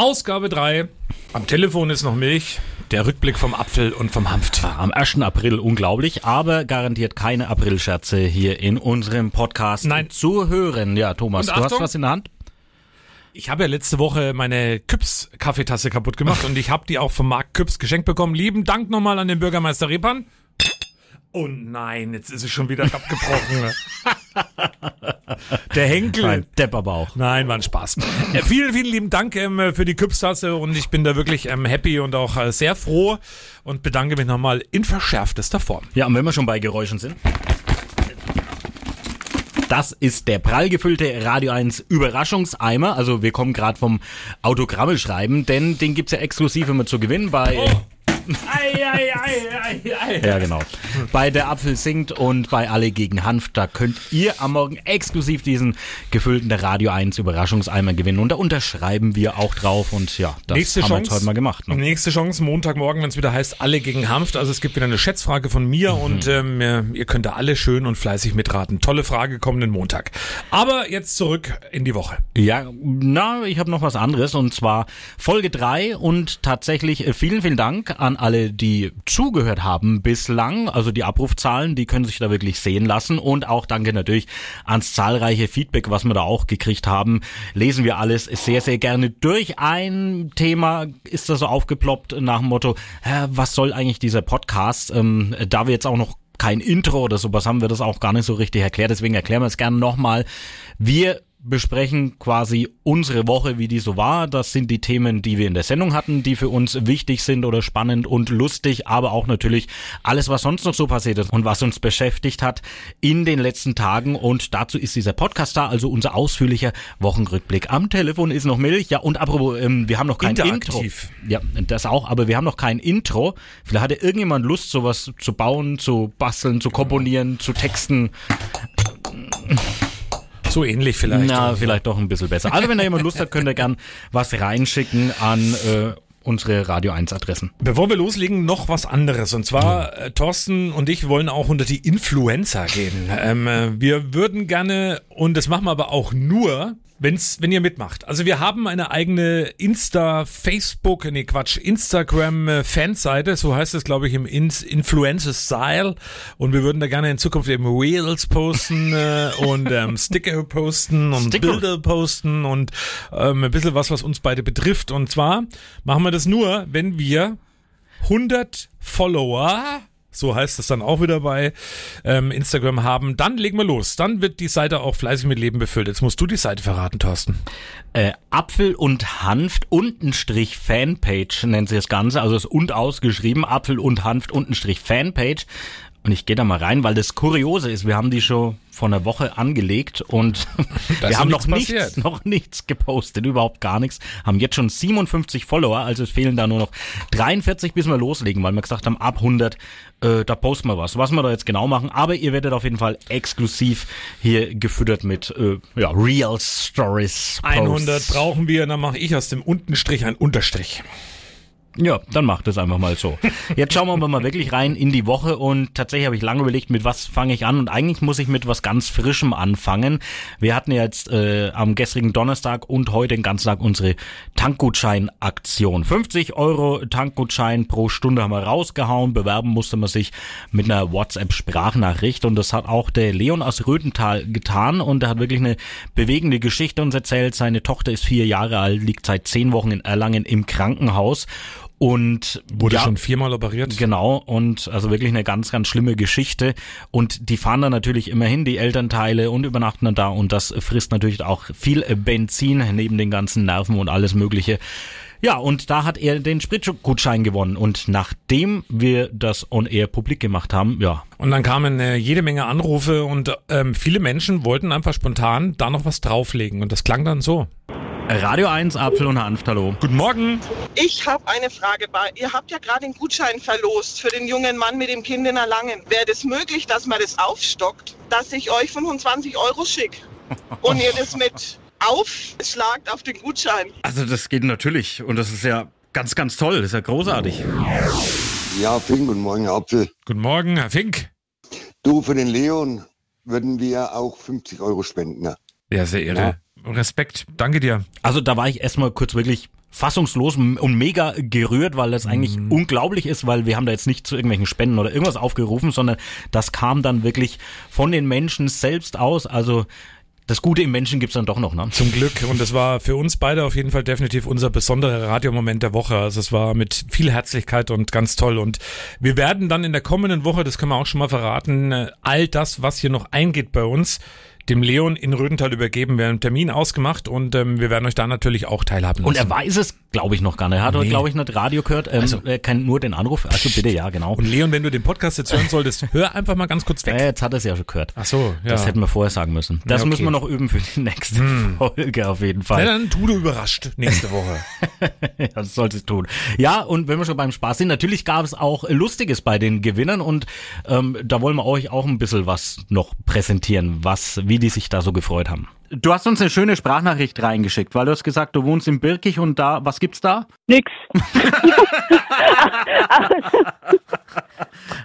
Ausgabe 3. Am Telefon ist noch Milch. Der Rückblick vom Apfel und vom Hanft. Am 1. April unglaublich, aber garantiert keine Aprilscherze hier in unserem Podcast Nein. zu hören. Ja, Thomas, Und du hast was in der Hand? Ich habe ja letzte Woche meine Küps Kaffeetasse kaputt gemacht und ich habe die auch vom Marc Küps geschenkt bekommen. Lieben Dank nochmal an den Bürgermeister Repan. Oh nein, jetzt ist es schon wieder abgebrochen. Der Henkel. Nein, Depp aber auch. Nein, war ein Spaß. Äh, vielen, vielen lieben Dank ähm, für die Küpstasse und ich bin da wirklich ähm, happy und auch äh, sehr froh und bedanke mich nochmal in verschärftester Form. Ja, und wenn wir schon bei Geräuschen sind. Das ist der prall gefüllte Radio 1 Überraschungseimer. Also wir kommen gerade vom Autogramme schreiben, denn den gibt's ja exklusiv immer zu gewinnen bei... Ei, ei, ei, ei, ei. Ja, genau. Bei der Apfel singt und bei Alle gegen Hanf, da könnt ihr am Morgen exklusiv diesen gefüllten Radio 1 Überraschungseimer gewinnen. Und da unterschreiben wir auch drauf und ja, das Nächste haben wir Chance. jetzt heute mal gemacht. Ne? Nächste Chance Montagmorgen, wenn es wieder heißt, alle gegen Hanft. Also es gibt wieder eine Schätzfrage von mir Mhm. und ähm, ihr- ihr könnt da alle schön und fleißig mitraten. Tolle Frage kommenden Montag. Aber jetzt zurück in die Woche. Ja, na, ich habe noch was anderes und zwar Folge 3 und tatsächlich äh, vielen, vielen Dank an alle, die zugehört haben bislang. Also die Abrufzahlen, die können sich da wirklich sehen lassen und auch danke natürlich ans zahlreiche Feedback, was wir da auch gekriegt haben. Lesen wir alles sehr, sehr gerne durch. Ein Thema ist da so aufgeploppt nach dem Motto, hä, was soll eigentlich dieser Podcast? Ähm, da wir jetzt auch noch kein Intro oder sowas haben wir das auch gar nicht so richtig erklärt. Deswegen erklären wir es gerne nochmal. Wir besprechen quasi unsere Woche, wie die so war. Das sind die Themen, die wir in der Sendung hatten, die für uns wichtig sind oder spannend und lustig, aber auch natürlich alles, was sonst noch so passiert ist und was uns beschäftigt hat in den letzten Tagen. Und dazu ist dieser Podcast da, also unser ausführlicher Wochenrückblick. Am Telefon ist noch Milch. Ja, und apropos, ähm, wir haben noch kein Interaktiv. Intro. Ja, das auch, aber wir haben noch kein Intro. Vielleicht hatte irgendjemand Lust, sowas zu bauen, zu basteln, zu komponieren, zu texten. So ähnlich vielleicht. Na, vielleicht doch ein bisschen besser. Also wenn da jemand Lust hat, könnt ihr gern was reinschicken an äh, unsere Radio 1 Adressen. Bevor wir loslegen, noch was anderes. Und zwar, äh, Thorsten und ich wollen auch unter die Influencer gehen. Ähm, äh, wir würden gerne, und das machen wir aber auch nur, wenn's, wenn ihr mitmacht. Also wir haben eine eigene Insta, Facebook, nee Quatsch, Instagram äh, Fanseite, so heißt es glaube ich im Ins Influencer Style. Und wir würden da gerne in Zukunft eben Reels posten äh, und ähm, Sticker posten und Sticker? Bilder posten und ähm, ein bisschen was, was uns beide betrifft. Und zwar machen wir das nur, wenn wir 100 Follower, so heißt es dann auch wieder bei ähm, Instagram haben, dann legen wir los. Dann wird die Seite auch fleißig mit Leben befüllt. Jetzt musst du die Seite verraten, Thorsten. Äh, Apfel und Hanft untenstrich Fanpage nennt sich das Ganze, also ist und ausgeschrieben, Apfel und Hanft untenstrich Fanpage. Und ich gehe da mal rein, weil das Kuriose ist, wir haben die schon vor einer Woche angelegt und wir haben noch nichts passiert. noch nichts gepostet, überhaupt gar nichts. Haben jetzt schon 57 Follower, also es fehlen da nur noch 43, bis wir loslegen, weil wir gesagt haben, ab 100, äh, da posten wir was. Was wir da jetzt genau machen, aber ihr werdet auf jeden Fall exklusiv hier gefüttert mit äh, ja, Real Stories. Posts. 100 brauchen wir, dann mache ich aus dem Untenstrich ein Unterstrich. Ja, dann macht es einfach mal so. Jetzt schauen wir aber mal wirklich rein in die Woche und tatsächlich habe ich lange überlegt, mit was fange ich an und eigentlich muss ich mit was ganz Frischem anfangen. Wir hatten ja jetzt äh, am gestrigen Donnerstag und heute den ganzen Tag unsere Tankgutschein-Aktion. 50 Euro Tankgutschein pro Stunde haben wir rausgehauen. Bewerben musste man sich mit einer WhatsApp-Sprachnachricht und das hat auch der Leon aus Röthental getan und er hat wirklich eine bewegende Geschichte uns erzählt. Seine Tochter ist vier Jahre alt, liegt seit zehn Wochen in Erlangen im Krankenhaus und Wurde ja, schon viermal operiert. Genau, und also wirklich eine ganz, ganz schlimme Geschichte. Und die fahren dann natürlich immerhin die Elternteile und übernachten dann da und das frisst natürlich auch viel Benzin neben den ganzen Nerven und alles Mögliche. Ja, und da hat er den Spritgutschein gewonnen. Und nachdem wir das on air publik gemacht haben, ja, Und dann kamen äh, jede Menge Anrufe und ähm, viele Menschen wollten einfach spontan da noch was drauflegen. Und das klang dann so. Radio 1, Apfel und Hanft, hallo. Guten Morgen. Ich habe eine Frage. Bei, ihr habt ja gerade den Gutschein verlost für den jungen Mann mit dem Kind in Erlangen. Wäre das möglich, dass man das aufstockt, dass ich euch 25 Euro schicke und ihr das mit aufschlagt auf den Gutschein? Also das geht natürlich und das ist ja ganz, ganz toll, das ist ja großartig. Ja, vielen guten Morgen, Herr Apfel. Guten Morgen, Herr Fink. Du, für den Leon würden wir auch 50 Euro spenden. ne? Ja, sehr irre. Respekt. Danke dir. Also da war ich erstmal kurz wirklich fassungslos und mega gerührt, weil das eigentlich Mhm. unglaublich ist, weil wir haben da jetzt nicht zu irgendwelchen Spenden oder irgendwas aufgerufen, sondern das kam dann wirklich von den Menschen selbst aus. Also das Gute im Menschen gibt's dann doch noch, ne? Zum Glück. Und es war für uns beide auf jeden Fall definitiv unser besonderer Radiomoment der Woche. Also es war mit viel Herzlichkeit und ganz toll. Und wir werden dann in der kommenden Woche, das können wir auch schon mal verraten, äh, all das, was hier noch eingeht bei uns, dem Leon in Rödental übergeben. Wir haben einen Termin ausgemacht und ähm, wir werden euch da natürlich auch teilhaben Und lassen. er weiß es, glaube ich, noch gar nicht. Er hat Nee. glaube ich, nicht Radio gehört. Ähm, Also- er kennt nur den Anruf. Also bitte, ja, genau. und Leon, wenn du den Podcast jetzt hören solltest, hör einfach mal ganz kurz weg. Äh, jetzt hat er es ja schon gehört. Ach so, ja. Das hätten wir vorher sagen müssen. Das Ja, okay. müssen wir noch üben für die nächste Folge auf jeden Na, Fall. dann tu du überrascht nächste Woche. Ja, das sollte es tun. Ja, und wenn wir schon beim Spaß sind, natürlich gab es auch Lustiges bei den Gewinnern und ähm, da wollen wir euch auch ein bisschen was noch präsentieren, was, wie die sich da so gefreut haben. Du hast uns eine schöne Sprachnachricht reingeschickt, weil du hast gesagt, du wohnst in Birkich und da, was gibt's da? Nix.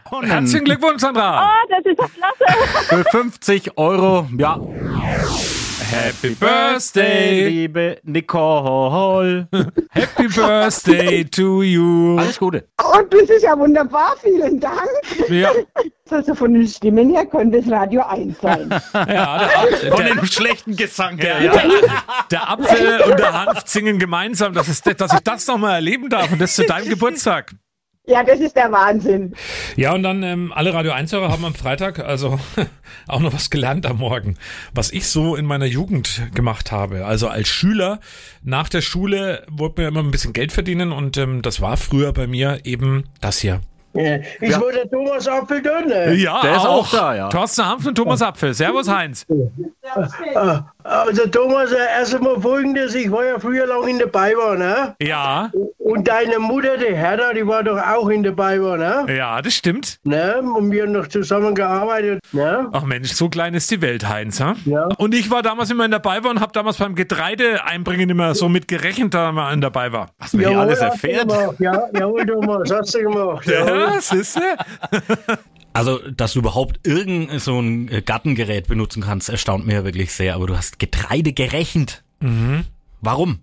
Und dann Herzlichen Glückwunsch, Sandra. Ah, das ist doch klasse. für 50 Euro, ja, Happy Birthday. liebe Nicole. Happy Birthday to you. Alles Gute. Und das ist ja wunderbar, vielen Dank. Ja, Also von den Stimmen her könnte es Radio 1 sein. ja der, Von dem schlechten Gesang her. der, der Apfel und der Hanf singen gemeinsam. Das ist, dass ich das nochmal erleben darf und das zu deinem Geburtstag. Ja, das ist der Wahnsinn. Ja, und dann ähm, alle Radio 1-Hörer haben am Freitag also auch noch was gelernt am Morgen, was ich so in meiner Jugend gemacht habe. Also als Schüler nach der Schule wurde mir immer ein bisschen Geld verdienen und ähm, das war früher bei mir eben das hier. Ja. Ist wohl der Thomas Apfeldonner? Ja, Der ist auch da, ja. Thorsten Hanf und Thomas Apfel. Servus, Heinz. Also Thomas, äh, erst einmal folgendes, ich war ja früher lang in der Bayern, ne? Ja, Und deine Mutter, die Hertha, die war doch auch in der Bayern, ne? ja, das stimmt. ne? Und wir haben noch zusammen gearbeitet, ne? Ach Mensch, so klein ist die Welt, Heinz. Ha? Ja. Und ich war damals immer dabei war und habe damals beim Getreide einbringen immer so mit gerechnet, da man dabei war. Was man hier alles erfährt. Ja, jawohl, Thomas, hast du gemacht. jawohl. Ja, siehste? Also, dass du überhaupt irgend so ein äh, Gartengerät benutzen kannst, erstaunt mir ja wirklich sehr. Aber du hast Getreide gerechnet. Warum?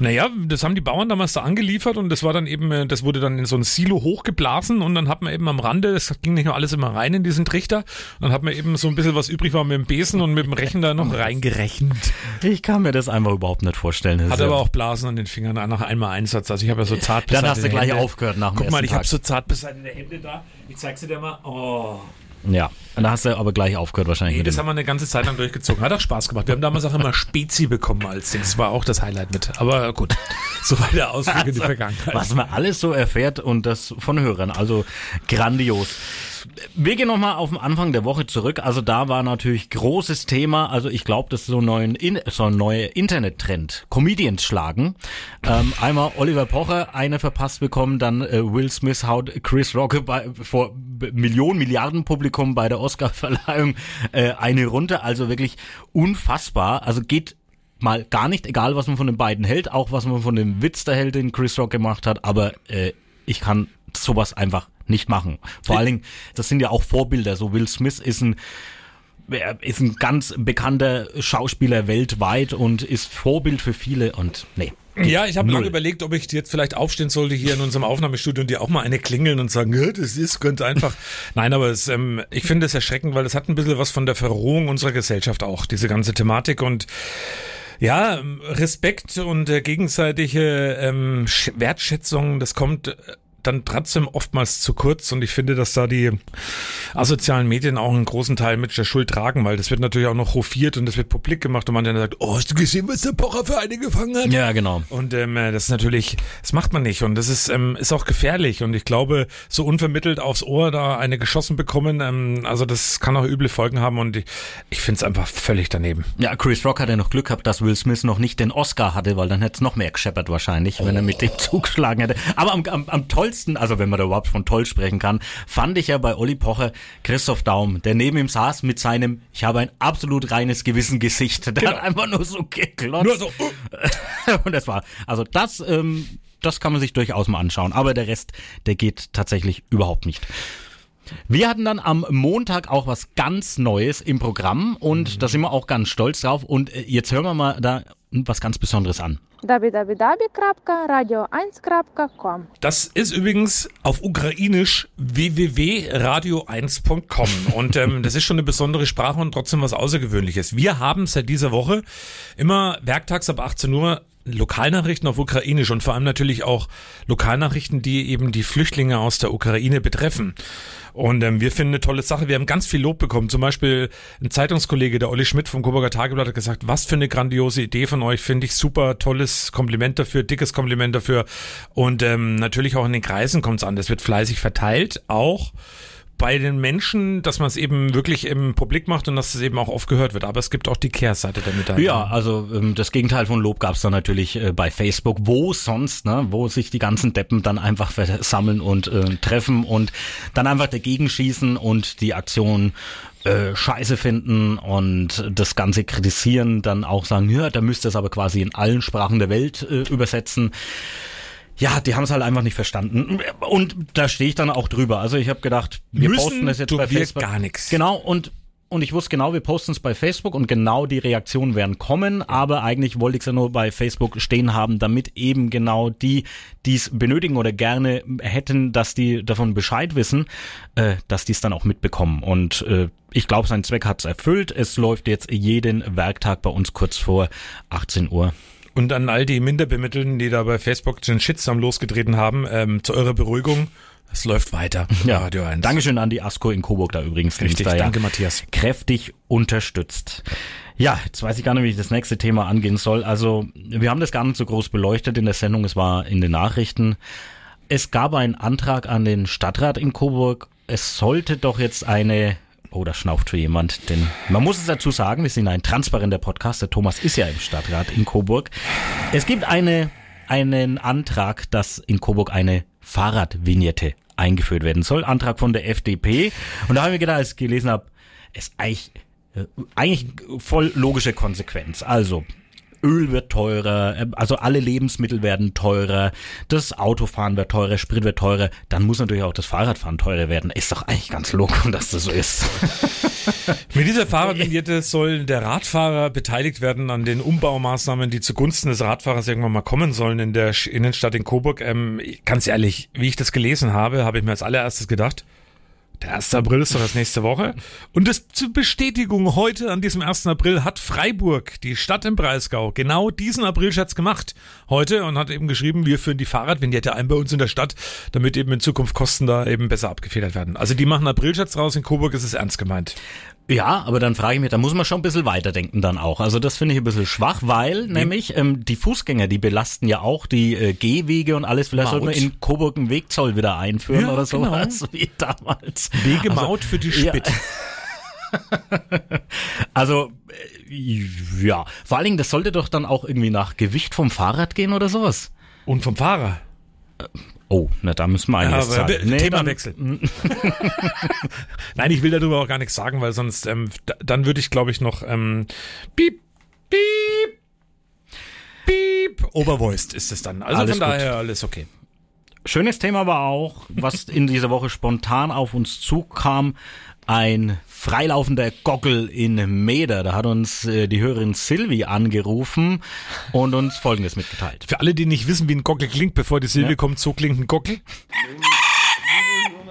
Naja, das haben die Bauern damals da angeliefert und das war dann eben, äh, das wurde dann in so ein Silo hochgeblasen und dann hat man eben am Rande, das ging nicht nur alles immer rein in diesen Trichter, dann hat man eben so ein bisschen was übrig war mit dem Besen und mit dem Rechen da noch reingerechnet. Ich kann mir das einfach überhaupt nicht vorstellen. Hat aber auch Blasen an den Fingern nach einmal Einsatz. Also ich habe ja so zart Dann hast du gleich Hände. aufgehört nach dem Guck mal, ich habe so zart beseitete Hände da. Ich zeig's dir mal. Oh. Ja, und da hast du aber gleich aufgehört wahrscheinlich. Nee, das haben wir eine ganze Zeit lang durchgezogen. Hat auch Spaß gemacht. Wir haben damals auch immer Spezi bekommen als Ding. Das war auch das Highlight mit. Aber gut, so war der Ausflug in die Vergangenheit. was man alles so erfährt und das von Hörern. Also grandios. Wir gehen nochmal auf den Anfang der Woche zurück. Also da war natürlich großes Thema. Also ich glaube, das ist so ein, neuen In so ein neuer Internettrend. Comedians schlagen. Ähm, einmal Oliver Pocher, eine verpasst bekommen, dann äh, Will Smith haut Chris Rock bei, vor Millionen, Milliarden Publikum bei der Oscar-Verleihung äh, eine runter. Also wirklich unfassbar. Also geht mal gar nicht, egal was man von den beiden hält, auch was man von dem Witz da hält, den Chris Rock gemacht hat, aber äh, ich kann sowas einfach nicht machen. Vor allen Dingen, das sind ja auch Vorbilder. So Will Smith ist ein ist ein ganz bekannter Schauspieler weltweit und ist Vorbild für viele und nee. Ja, ich habe lange überlegt, ob ich jetzt vielleicht aufstehen sollte hier in unserem Aufnahmestudio und dir auch mal eine klingeln und sagen, "Ja, das ist ganz einfach. Nein, aber es, ähm, ich finde es erschreckend, weil es hat ein bisschen was von der Verrohung unserer Gesellschaft auch, diese ganze Thematik und ja, ähm, Respekt und äh, gegenseitige ähm, Sch- Wertschätzung, das kommt äh, dann trotzdem oftmals zu kurz und ich finde, dass da die asozialen Medien auch einen großen Teil mit der Schuld tragen, weil das wird natürlich auch noch hofiert und das wird publik gemacht und man dann sagt, oh, hast du gesehen, was der Pocher für eine gefangen hat? Ja, genau. Und ähm, äh, das ist natürlich, das macht man nicht und das ist ähm, ist auch gefährlich und ich glaube, so unvermittelt aufs Ohr da eine geschossen bekommen, ähm, also das kann auch üble Folgen haben und ich, ich finde es einfach völlig daneben. Ja, Chris Rock hat ja noch Glück gehabt, dass Will Smith noch nicht den Oscar hatte, weil dann hätte es noch mehr gescheppert wahrscheinlich, wenn er mit dem zugeschlagen hätte. Aber am, am, am tollsten, also wenn man da überhaupt von toll sprechen kann, fand ich ja bei Olli Pocher Christoph Daum, der neben ihm saß mit seinem, ich habe ein absolut reines Gewissen Gesicht. Der hat einfach nur so geklotzt. Nur so, uh, Und das war, also das, ähm, das kann man sich durchaus mal anschauen. Aber der Rest, der geht tatsächlich überhaupt nicht. Wir hatten dann am Montag auch was ganz Neues im Programm und da sind wir auch ganz stolz drauf. Und äh, jetzt hören wir mal da was ganz Besonderes an. www.radio1.com Das ist übrigens auf ukrainisch www.radio1.com und ähm, das ist schon eine besondere Sprache und trotzdem was Außergewöhnliches. Wir haben seit dieser Woche immer werktags ab 18 Uhr Lokalnachrichten auf Ukrainisch und vor allem natürlich auch Lokalnachrichten, die eben die Flüchtlinge aus der Ukraine betreffen. Und ähm, wir finden eine tolle Sache. Wir haben ganz viel Lob bekommen. Zum Beispiel ein Zeitungskollege, der Olli Schmidt vom Coburger Tageblatt hat gesagt, was für eine grandiose Idee von euch, finde ich super, tolles Kompliment dafür, dickes Kompliment dafür. Und ähm, natürlich auch in den Kreisen kommt es an. Das wird fleißig verteilt, auch bei den Menschen, dass man es eben wirklich im Publik macht und dass es eben auch oft gehört wird. Aber es gibt auch die Kehrseite der Medaille. Ja, also ähm, das Gegenteil von Lob gab's dann natürlich äh, bei Facebook. Wo sonst, ne? wo sich die ganzen Deppen dann einfach versammeln und äh, treffen und dann einfach dagegen schießen und die Aktion äh, scheiße finden und das Ganze kritisieren, dann auch sagen, ja, da müsste es aber quasi in allen Sprachen der Welt äh, übersetzen. Ja, die haben es halt einfach nicht verstanden. Und da stehe ich dann auch drüber. Also ich habe gedacht, wir Müssen posten das jetzt bei Facebook. gar nix. Genau, und und ich wusste genau, wir posten es bei Facebook und genau die Reaktionen werden kommen, aber eigentlich wollte ich es ja nur bei Facebook stehen haben, damit eben genau die, die es benötigen oder gerne hätten, dass die davon Bescheid wissen, äh, dass die es dann auch mitbekommen. Und äh, ich glaube, sein Zweck hat es erfüllt. Es läuft jetzt jeden Werktag bei uns kurz vor 18 Uhr. Und an all die Minderbemittelten, die da bei Facebook den Shitstorm losgetreten haben, ähm, zu eurer Beruhigung, es läuft weiter. bei Radio 1. Dankeschön an die ASCO in Coburg da übrigens. Richtig, da ja danke Matthias. kräftig unterstützt. Ja, jetzt weiß ich gar nicht, wie ich das nächste Thema angehen soll. Also, wir haben das gar nicht so groß beleuchtet in der Sendung, es war in den Nachrichten. Es gab einen Antrag an den Stadtrat in Coburg. Es sollte doch jetzt eine Oh, da schnauft für jemand, denn man muss es dazu sagen, wir sind ein transparenter Podcast. Der Thomas ist ja im Stadtrat in Coburg. Es gibt eine, einen Antrag, dass in Coburg eine Fahrradvignette eingeführt werden soll. Antrag von der FDP. Und da habe ich mir gedacht, als ich gelesen habe, ist eigentlich, äh, eigentlich voll logische Konsequenz. Also, Öl wird teurer, äh, also alle Lebensmittel werden teurer, das Autofahren wird teurer, Sprit wird teurer, dann muss natürlich auch das Fahrradfahren teurer werden. Ist doch eigentlich ganz logisch, dass das so ist. Mit dieser Fahrradvignette soll der Radfahrer beteiligt werden an den Umbaumaßnahmen, die zugunsten des Radfahrers irgendwann mal kommen sollen in der Innenstadt in Coburg. Ähm, ganz ehrlich, wie ich das gelesen habe, habe ich mir als allererstes gedacht, der 1. April ist doch das nächste Woche. Und das zur Bestätigung heute an diesem 1. April hat Freiburg, die Stadt im Breisgau, genau diesen Aprilscherz gemacht heute und hat eben geschrieben, wir führen die Fahrradvignette ein bei uns in der Stadt, damit eben in Zukunft Kosten da eben besser abgefedert werden. Also die machen Aprilscherz raus, in Coburg ist es ernst gemeint. Ja, aber dann frage ich mich, da muss man schon ein bisschen weiterdenken dann auch. Also das finde ich ein bisschen schwach, weil nämlich ähm, die Fußgänger, die belasten ja auch die äh, Gehwege und alles. Vielleicht sollte man Maut. in Coburg einen Wegzoll wieder einführen Ja, oder so, genau. also wie damals. Wegemaut für die ja. Spit. Also, äh, ja, vor allen Dingen, das sollte doch dann auch irgendwie nach Gewicht vom Fahrrad gehen oder sowas. Und vom Fahrer. Oh, na da müssen wir einiges Aber zahlen. we- dann- Themawechsel. Nein, ich will darüber auch gar nichts sagen, weil sonst, ähm, da, dann würde ich, glaube ich, noch ähm, piep, piep, piep, overvoiced ist es dann. Also Alles von gut. daher alles okay. Schönes Thema war auch, was in dieser Woche spontan auf uns zukam, ein freilaufender Gockel in Meder. Da hat uns äh, die Hörerin Silvi angerufen und uns Folgendes mitgeteilt. Für alle, die nicht wissen, wie ein Gockel klingt, bevor die Silvi Ja. kommt, so klingt ein Gockel.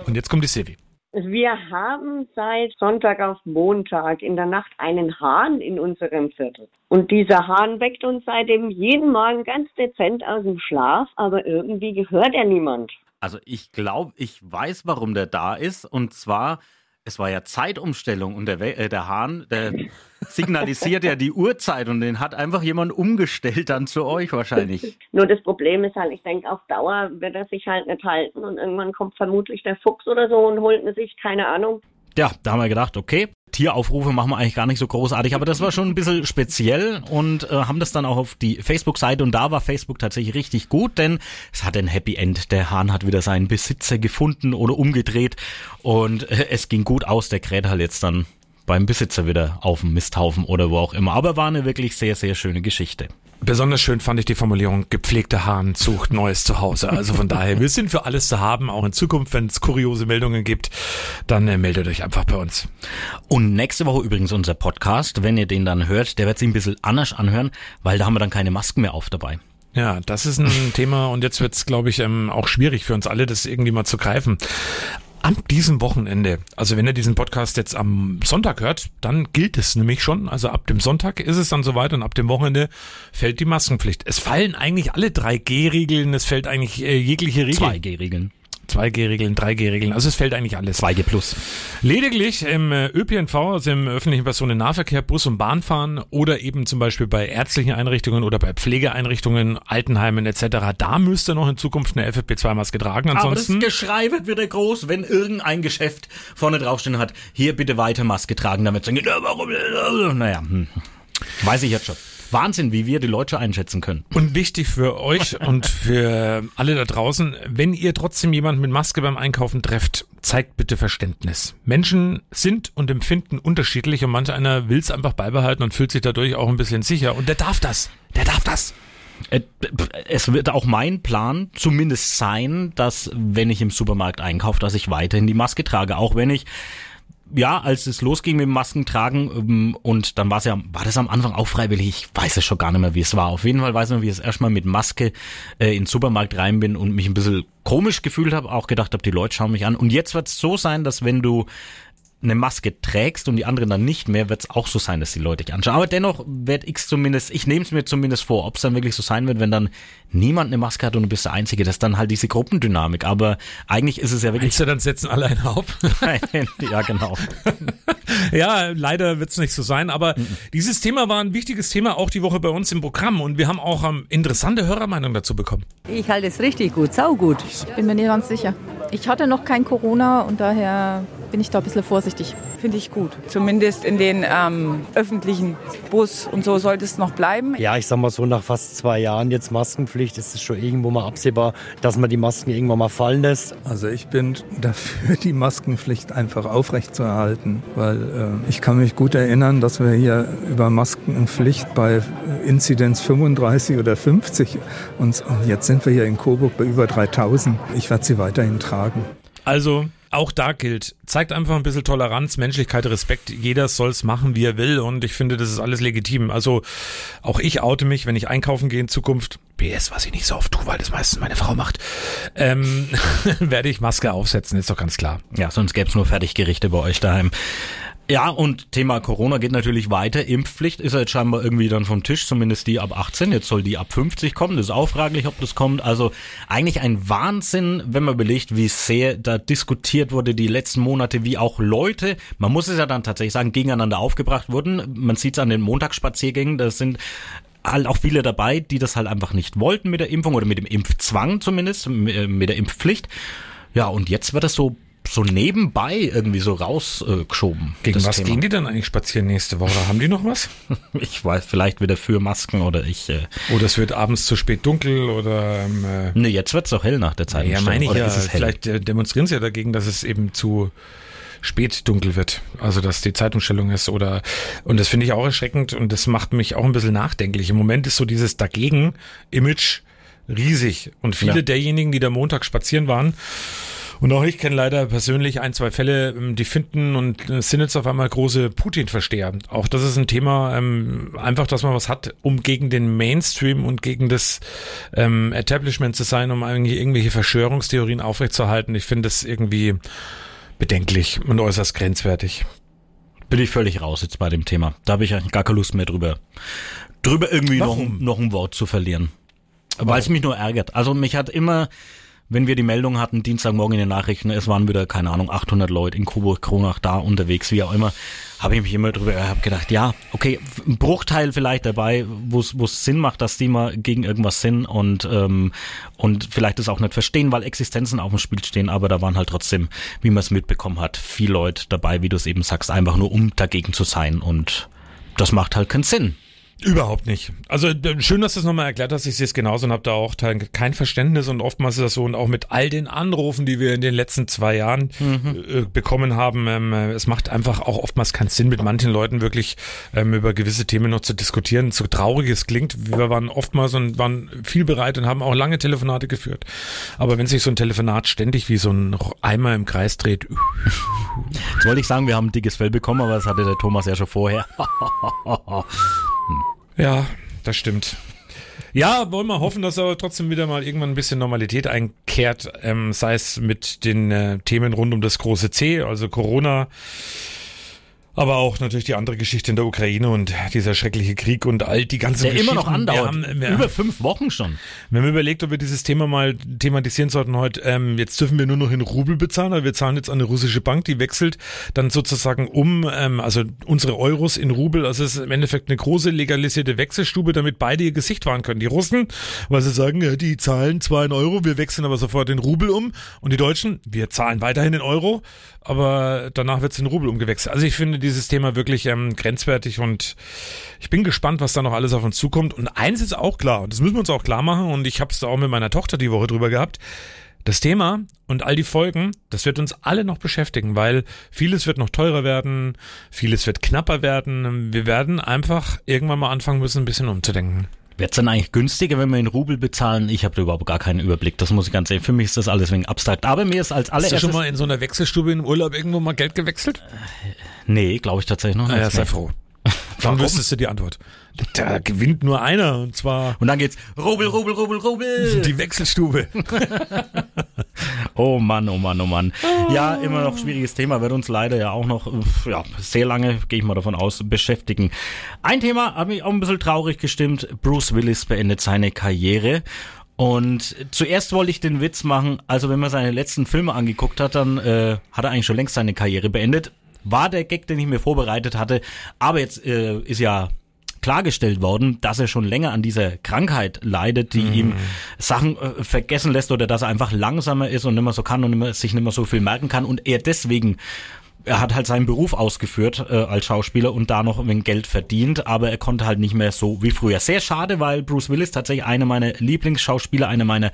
Und jetzt kommt die Silvi. Wir haben seit Sonntag auf Montag in der Nacht einen Hahn in unserem Viertel. Und dieser Hahn weckt uns seitdem jeden Morgen ganz dezent aus dem Schlaf, aber irgendwie gehört er niemand. Also ich glaube, ich weiß, warum der da ist. Und zwar, es war ja Zeitumstellung und der, We- äh, der Hahn, der signalisiert ja die Uhrzeit und den hat einfach jemand umgestellt dann zu euch wahrscheinlich. Nur das Problem ist halt, ich denke, auf Dauer wird er sich halt nicht halten und irgendwann kommt vermutlich der Fuchs oder so und holt ihn sich, keine Ahnung. Ja, da haben wir gedacht, okay, Tieraufrufe machen wir eigentlich gar nicht so großartig, aber das war schon ein bisschen speziell und äh, haben das dann auch auf die Facebook-Seite und da war Facebook tatsächlich richtig gut, denn es hat ein Happy End. Der Hahn hat wieder seinen Besitzer gefunden oder umgedreht und äh, es ging gut aus. Der kräht halt jetzt dann beim Besitzer wieder auf dem Misthaufen oder wo auch immer. Aber war eine wirklich sehr, sehr schöne Geschichte. Besonders schön fand ich die Formulierung, gepflegter Hahn sucht neues Zuhause. Also von daher, wir sind für alles zu haben, auch in Zukunft, wenn es kuriose Meldungen gibt, dann äh, meldet euch einfach bei uns. Und nächste Woche übrigens unser Podcast, wenn ihr den dann hört, der wird sich ein bisschen anders anhören, weil da haben wir dann keine Masken mehr auf dabei. Ja, das ist ein Thema und jetzt wird's, glaube ich, ähm, auch schwierig für uns alle, das irgendwie mal zu greifen. An diesem Wochenende, also wenn ihr diesen Podcast jetzt am Sonntag hört, dann gilt es nämlich schon. Also ab dem Sonntag ist es dann soweit und ab dem Wochenende fällt die Maskenpflicht. Es fallen eigentlich alle drei G-Regeln, es fällt eigentlich äh, jegliche Regel. 2G-Regeln. 2G-Regeln, 3G-Regeln, also es fällt eigentlich alles. 2G plus. Lediglich im äh, ÖPNV, also im öffentlichen Personennahverkehr, Bus- und Bahnfahren oder eben zum Beispiel bei ärztlichen Einrichtungen oder bei Pflegeeinrichtungen, Altenheimen etc., da müsste noch in Zukunft eine FFP2-Maske tragen. Ansonsten Aber das Geschrei wird wieder groß, wenn irgendein Geschäft vorne draufstehen hat, hier bitte weiter Maske tragen, damit sagen, ja, warum? Naja, hm. weiß ich jetzt schon. Wahnsinn, wie wir die Leute einschätzen können. Und wichtig für euch und für alle da draußen, wenn ihr trotzdem jemanden mit Maske beim Einkaufen trefft, zeigt bitte Verständnis. Menschen sind und empfinden unterschiedlich und manch einer will es einfach beibehalten und fühlt sich dadurch auch ein bisschen sicher. Und der darf das. Der darf das. Äh, Es wird auch mein Plan zumindest sein, dass wenn ich im Supermarkt einkaufe, dass ich weiterhin die Maske trage, auch wenn ich ja, als es losging mit dem Maskentragen ähm, und dann war es ja, war das am Anfang auch freiwillig, ich weiß es schon gar nicht mehr, wie es war. Auf jeden Fall weiß noch, wie ich es erstmal mit Maske äh, in den Supermarkt rein bin und mich ein bisschen komisch gefühlt habe, auch gedacht habe, die Leute schauen mich an. Und jetzt wird es so sein, dass wenn du eine Maske trägst und die anderen dann nicht mehr, wird es auch so sein, dass die Leute dich anschauen. Aber dennoch werde ich zumindest, ich nehme es mir zumindest vor, ob es dann wirklich so sein wird, wenn dann niemand eine Maske hat und du bist der Einzige, das ist dann halt diese Gruppendynamik. Aber eigentlich ist es ja wirklich... Meinst du, dann setzen alle einen auf? ja, genau. Ja, leider wird es nicht so sein, aber dieses Thema war ein wichtiges Thema auch die Woche bei uns im Programm und wir haben auch ähm, interessante Hörermeinung dazu bekommen. Ich halte es richtig gut, saugut. Bin mir nicht ganz sicher. Ich hatte noch kein Corona und daher bin ich da ein bisschen vorsichtig. Finde ich gut. Zumindest in den ähm, öffentlichen Bus und so sollte es noch bleiben. Ja, ich sag mal so, nach fast zwei Jahren jetzt Maskenpflicht ist es schon irgendwo mal absehbar, dass man die Masken irgendwann mal fallen lässt. Also ich bin dafür, die Maskenpflicht einfach aufrechtzuerhalten, weil äh, ich kann mich gut erinnern, dass wir hier über Maskenpflicht bei Inzidenz 35 oder 50 und, und jetzt sind wir hier in Coburg bei über 3000. Ich werde sie weiterhin tragen. Also auch da gilt, zeigt einfach ein bisschen Toleranz, Menschlichkeit, Respekt. Jeder soll's machen, wie er will und ich finde, das ist alles legitim. Also auch ich oute mich, wenn ich einkaufen gehe in Zukunft. PS, was ich nicht so oft tue, weil das meistens meine Frau macht, ähm, werde ich Maske aufsetzen, ist doch ganz klar. Ja, sonst gäbe es nur Fertiggerichte bei euch daheim. Ja, und Thema Corona geht natürlich weiter. Impfpflicht ist ja jetzt scheinbar irgendwie dann vom Tisch, zumindest die ab 18. Jetzt soll die ab 50 kommen. Das ist auch fraglich, ob das kommt. Also eigentlich ein Wahnsinn, wenn man überlegt, wie sehr da diskutiert wurde die letzten Monate, wie auch Leute, man muss es ja dann tatsächlich sagen, gegeneinander aufgebracht wurden. Man sieht es an den Montagsspaziergängen, das sind halt auch viele dabei, die das halt einfach nicht wollten mit der Impfung oder mit dem Impfzwang zumindest, mit der Impfpflicht. Ja, und jetzt wird das so so nebenbei irgendwie so rausgeschoben. Äh, Gegen was Thema. gehen die dann eigentlich spazieren nächste Woche? Haben die noch was? ich weiß, vielleicht wieder für Masken oder ich. Äh oder es wird abends zu spät dunkel oder. Ähm, äh ne, jetzt wird's doch hell nach der Zeit. Ja, meine ich oder ja. Vielleicht äh, demonstrieren sie ja dagegen, dass es eben zu spät dunkel wird. Also dass die Zeitumstellung ist oder und das finde ich auch erschreckend und das macht mich auch ein bisschen nachdenklich. Im Moment ist so dieses Dagegen-Image riesig und viele ja. derjenigen, die da Montag spazieren waren, und auch ich kenne leider persönlich ein, zwei Fälle, ähm, die finden und sind jetzt auf einmal große Putin-Versteher. Auch das ist ein Thema, ähm, einfach, dass man was hat, um gegen den Mainstream und gegen das ähm, Establishment zu sein, um eigentlich irgendwelche Verschwörungstheorien aufrechtzuerhalten. Ich finde das irgendwie bedenklich und äußerst grenzwertig. Bin ich völlig raus jetzt bei dem Thema. Da habe ich eigentlich gar keine Lust mehr drüber, drüber irgendwie noch, noch ein Wort zu verlieren. Weil es mich nur ärgert. Also mich hat immer wenn wir die Meldung hatten, Dienstagmorgen in den Nachrichten, es waren wieder, keine Ahnung, 800 Leute in Coburg, Kronach da unterwegs, wie auch immer, habe ich mich immer drüber hab gedacht, ja, okay, ein Bruchteil vielleicht dabei, wo es Sinn macht, dass die mal gegen irgendwas sind und, ähm, und vielleicht das auch nicht verstehen, weil Existenzen auf dem Spiel stehen, aber da waren halt trotzdem, wie man es mitbekommen hat, viele Leute dabei, wie du es eben sagst, einfach nur um dagegen zu sein und das macht halt keinen Sinn. Überhaupt nicht. Also äh, schön, dass du es nochmal erklärt hast. Ich sehe es genauso und habe da auch kein Verständnis. Und oftmals ist das so und auch mit all den Anrufen, die wir in den letzten zwei Jahren äh, bekommen haben, ähm, äh, es macht einfach auch oftmals keinen Sinn, mit manchen Leuten wirklich ähm, über gewisse Themen noch zu diskutieren. So traurig es klingt, wir waren oftmals und waren viel bereit und haben auch lange Telefonate geführt. Aber wenn sich so ein Telefonat ständig wie so ein Eimer im Kreis dreht, Jetzt wollte ich sagen, wir haben ein dickes Fell bekommen, aber das hatte der Thomas ja schon vorher. Ja, das stimmt. Ja, wollen wir hoffen, dass aber trotzdem wieder mal irgendwann ein bisschen Normalität einkehrt, ähm, sei es mit den äh, Themen rund um das große C, also Corona, aber auch natürlich die andere Geschichte in der Ukraine und dieser schreckliche Krieg und all die ganzen Der immer noch andauert. Wir haben, wir, Über fünf Wochen schon. wir haben überlegt, ob wir dieses Thema mal thematisieren sollten heute. Ähm, jetzt dürfen wir nur noch in Rubel bezahlen, aber wir zahlen jetzt an eine russische Bank, die wechselt dann sozusagen um, ähm, also unsere Euros in Rubel. Also es ist im Endeffekt eine große legalisierte Wechselstube, damit beide ihr Gesicht wahren können. Die Russen, weil sie sagen, ja, die zahlen zwar in Euro, wir wechseln aber sofort in Rubel um. Und die Deutschen, wir zahlen weiterhin in Euro, aber danach wird es in Rubel umgewechselt. Also ich finde dieses Thema wirklich ähm, grenzwertig und ich bin gespannt, was da noch alles auf uns zukommt. Und eins ist auch klar, und das müssen wir uns auch klar machen, und ich habe es da auch mit meiner Tochter die Woche drüber gehabt. Das Thema und all die Folgen, das wird uns alle noch beschäftigen, weil vieles wird noch teurer werden, vieles wird knapper werden. Wir werden einfach irgendwann mal anfangen müssen, ein bisschen umzudenken. Wird's denn eigentlich günstiger, wenn wir in Rubel bezahlen? Ich habe da überhaupt gar keinen Überblick. Das muss ich ganz ehrlich. Für mich ist das alles wegen abstrakt. Aber mir ist als Hast du allererstes. schon mal in so einer Wechselstube im Urlaub irgendwo mal Geld gewechselt? nee, glaube ich tatsächlich noch nicht. Naja, sei froh. Dann Warum? wüsstest du die Antwort. Da gewinnt nur einer und zwar Und dann geht's Rubel, Rubel, Rubel, Rubel. die Wechselstube. Oh Mann, oh Mann, oh Mann. Ja, immer noch schwieriges Thema, wird uns leider ja auch noch ja, sehr lange, gehe ich mal davon aus, beschäftigen. Ein Thema hat mich auch ein bisschen traurig gestimmt. Bruce Willis beendet seine Karriere. Und zuerst wollte ich den Witz machen, also wenn man seine letzten Filme angeguckt hat, dann äh, hat er eigentlich schon längst seine Karriere beendet. War der Gag, den ich mir vorbereitet hatte. Aber jetzt äh, ist ja klargestellt worden, dass er schon länger an dieser Krankheit leidet, die ihm Sachen äh, vergessen lässt oder dass er einfach langsamer ist und nicht mehr so kann und nicht mehr, sich nicht mehr so viel merken kann und er deswegen er hat halt seinen Beruf ausgeführt äh, als Schauspieler und da noch ein Geld verdient, aber er konnte halt nicht mehr so wie früher. Sehr schade, weil Bruce Willis tatsächlich einer meiner Lieblingsschauspieler, einer meiner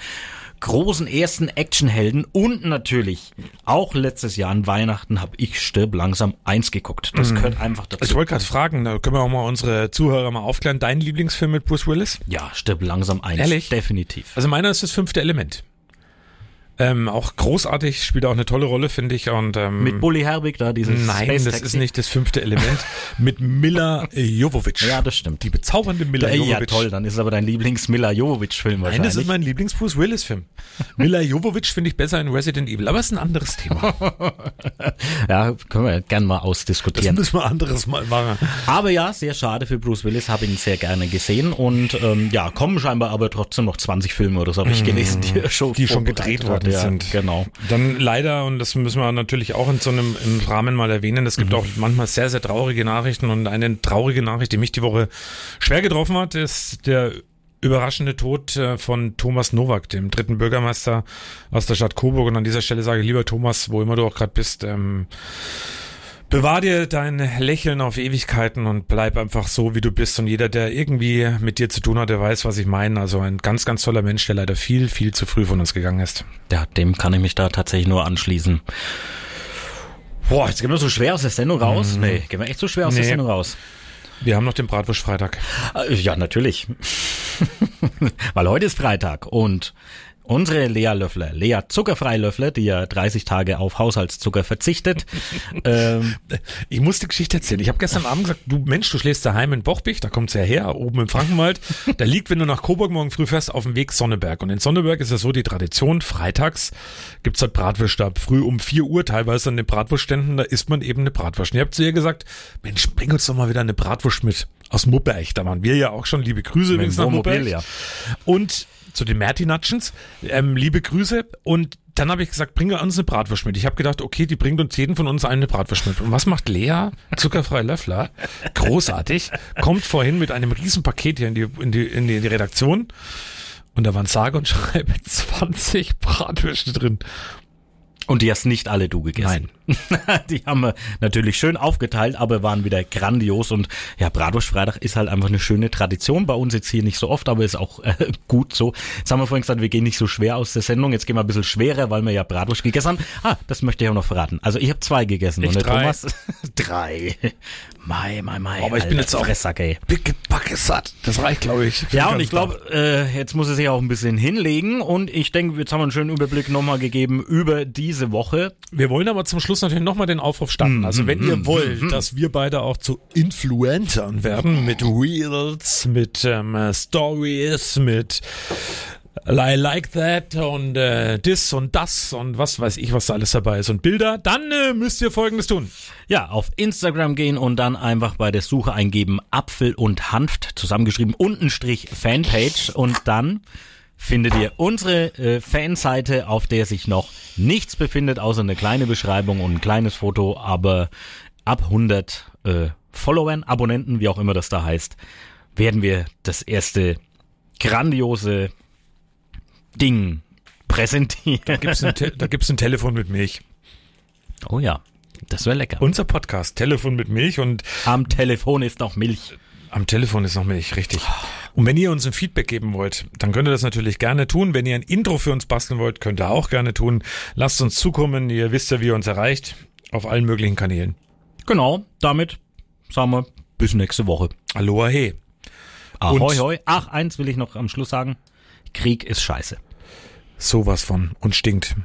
großen ersten Actionhelden und natürlich auch letztes Jahr an Weihnachten habe ich Stirb langsam eins geguckt. Das Mhm. gehört einfach dazu. Ich wollte gerade fragen, da können wir auch mal unsere Zuhörer mal aufklären. Dein Lieblingsfilm mit Bruce Willis? Ja, Stirb langsam eins. Ehrlich? Definitiv. Also meiner ist das fünfte Element. Ähm, auch großartig, spielt auch eine tolle Rolle, finde ich. Und, ähm, Mit Bully Herbig da, dieses Nein, Space das ist nicht das fünfte Element. Mit Mila Jovovich. Ja, das stimmt. Die bezaubernde Mila ja, Jovovich. toll, dann ist es aber dein Lieblings-Mila Jovovich-Film Nein, wahrscheinlich. das ist mein Lieblings-Bruce Willis-Film. Mila Jovovich finde ich besser in Resident Evil, aber ist ein anderes Thema. ja, können wir gern mal Das ausdiskutieren. müssen wir anderes mal machen. Aber ja, sehr schade für Bruce Willis, habe ihn sehr gerne gesehen und ähm, ja, kommen scheinbar aber trotzdem noch 20 Filme oder so habe ich gelesen, die schon, Mhm. Die schon gedreht hat. Worden ja, sind. Genau. Dann leider, und das müssen wir natürlich auch in so einem im Rahmen mal erwähnen, es gibt Mhm. auch manchmal sehr, sehr traurige Nachrichten und eine traurige Nachricht, die mich die Woche schwer getroffen hat, ist der überraschende Tod äh, von Thomas Nowak, dem dritten Bürgermeister aus der Stadt Coburg. Und an dieser Stelle sage ich, lieber Thomas, wo immer du auch gerade bist, ähm, Bewahr dir dein Lächeln auf Ewigkeiten und bleib einfach so, wie du bist. Und jeder, der irgendwie mit dir zu tun hat, der weiß, was ich meine. Also ein ganz, ganz toller Mensch, der leider viel, viel zu früh von uns gegangen ist. Ja, dem kann ich mich da tatsächlich nur anschließen. Boah, jetzt gehen wir so schwer aus der Sendung raus. Nee, gehen wir echt so schwer aus der Nee. Sendung raus. Wir haben noch den Bratwurst-Freitag. Äh, Ja, natürlich. Weil heute ist Freitag und unsere Lea Löffler, Lea Zuckerfreilöffler, die ja 30 Tage auf Haushaltszucker verzichtet, ähm, Ich muss die Geschichte erzählen. Ich habe gestern Abend gesagt, du Mensch, du schläfst daheim in Bochbich, da kommt's ja her, oben im Frankenwald. Da liegt, wenn du nach Coburg morgen früh fährst, auf dem Weg Sonneberg. Und in Sonneberg ist es so die Tradition, freitags gibt's dort Bratwurst ab. Früh um 4 Uhr teilweise an den Bratwurstständen, da isst man eben eine Bratwurst. Und ich habe zu ihr gesagt, Mensch, bring uns doch mal wieder eine Bratwurst mit. Aus Muppeich, da waren wir ja auch schon. Liebe Grüße übrigens nach Muppeich. ja. Und zu den Mertinatschens, ähm, liebe Grüße. Und dann habe ich gesagt, bringe uns eine Bratwurst mit. Ich habe gedacht, okay, die bringt uns jeden von uns eine Bratwurst mit. Und was macht Lea, zuckerfrei Löffler? Großartig. Kommt vorhin mit einem riesen Paket hier in die, in die, in die, in die Redaktion. Und da waren sage und schreibe 20 Bratwürste drin. Und die hast nicht alle du gegessen. Nein. die haben wir natürlich schön aufgeteilt, aber waren wieder grandios. Und ja, Bratwurst-Freitag ist halt einfach eine schöne Tradition. Bei uns jetzt hier nicht so oft, aber ist auch äh, gut so. Jetzt haben wir vorhin gesagt, wir gehen nicht so schwer aus der Sendung. Jetzt gehen wir ein bisschen schwerer, weil wir ja Bratwurst gegessen haben. Ah, das möchte ich auch noch verraten. Also ich habe zwei gegessen. Ich und der drei. Thomas drei. Mai, mai, mai. Aber ich bin Alter, jetzt auch Fressack, ey. Bicke Backe satt. Das reicht, glaube ich. Ja, und ich glaube, äh, jetzt muss es sich auch ein bisschen hinlegen. Und ich denke, jetzt haben wir einen schönen Überblick nochmal gegeben über diese Woche. Wir wollen aber zum Schluss natürlich nochmal den Aufruf starten. Also wenn ihr wollt, dass wir beide auch zu Influencern werden, mit Reels, mit ähm, äh, Stories, mit I like that und äh, this und das und was weiß ich, was da alles dabei ist und Bilder, dann äh, müsst ihr folgendes tun. Ja, auf Instagram gehen und dann einfach bei der Suche eingeben Apfel und Hanft, zusammengeschrieben, untenstrich Fanpage und dann findet ihr unsere äh, Fanseite, auf der sich noch nichts befindet, außer eine kleine Beschreibung und ein kleines Foto, aber ab 100 äh, Followern, Abonnenten, wie auch immer das da heißt, werden wir das erste grandiose Ding präsentieren. Da gibt's ein, Te da gibt's ein Telefon mit Milch. Oh ja, das wäre lecker. Unser Podcast, Telefon mit Milch und am Telefon ist noch Milch. Am Telefon ist noch Milch, richtig. Und wenn ihr uns ein Feedback geben wollt, dann könnt ihr das natürlich gerne tun. Wenn ihr ein Intro für uns basteln wollt, könnt ihr auch gerne tun. Lasst uns zukommen. Ihr wisst ja, wie ihr uns erreicht. Auf allen möglichen Kanälen. Genau, damit sagen wir bis nächste Woche. Aloha he. Ahoi, hoi. Ach, eins will ich noch am Schluss sagen. Krieg ist scheiße. Sowas von und stinkt.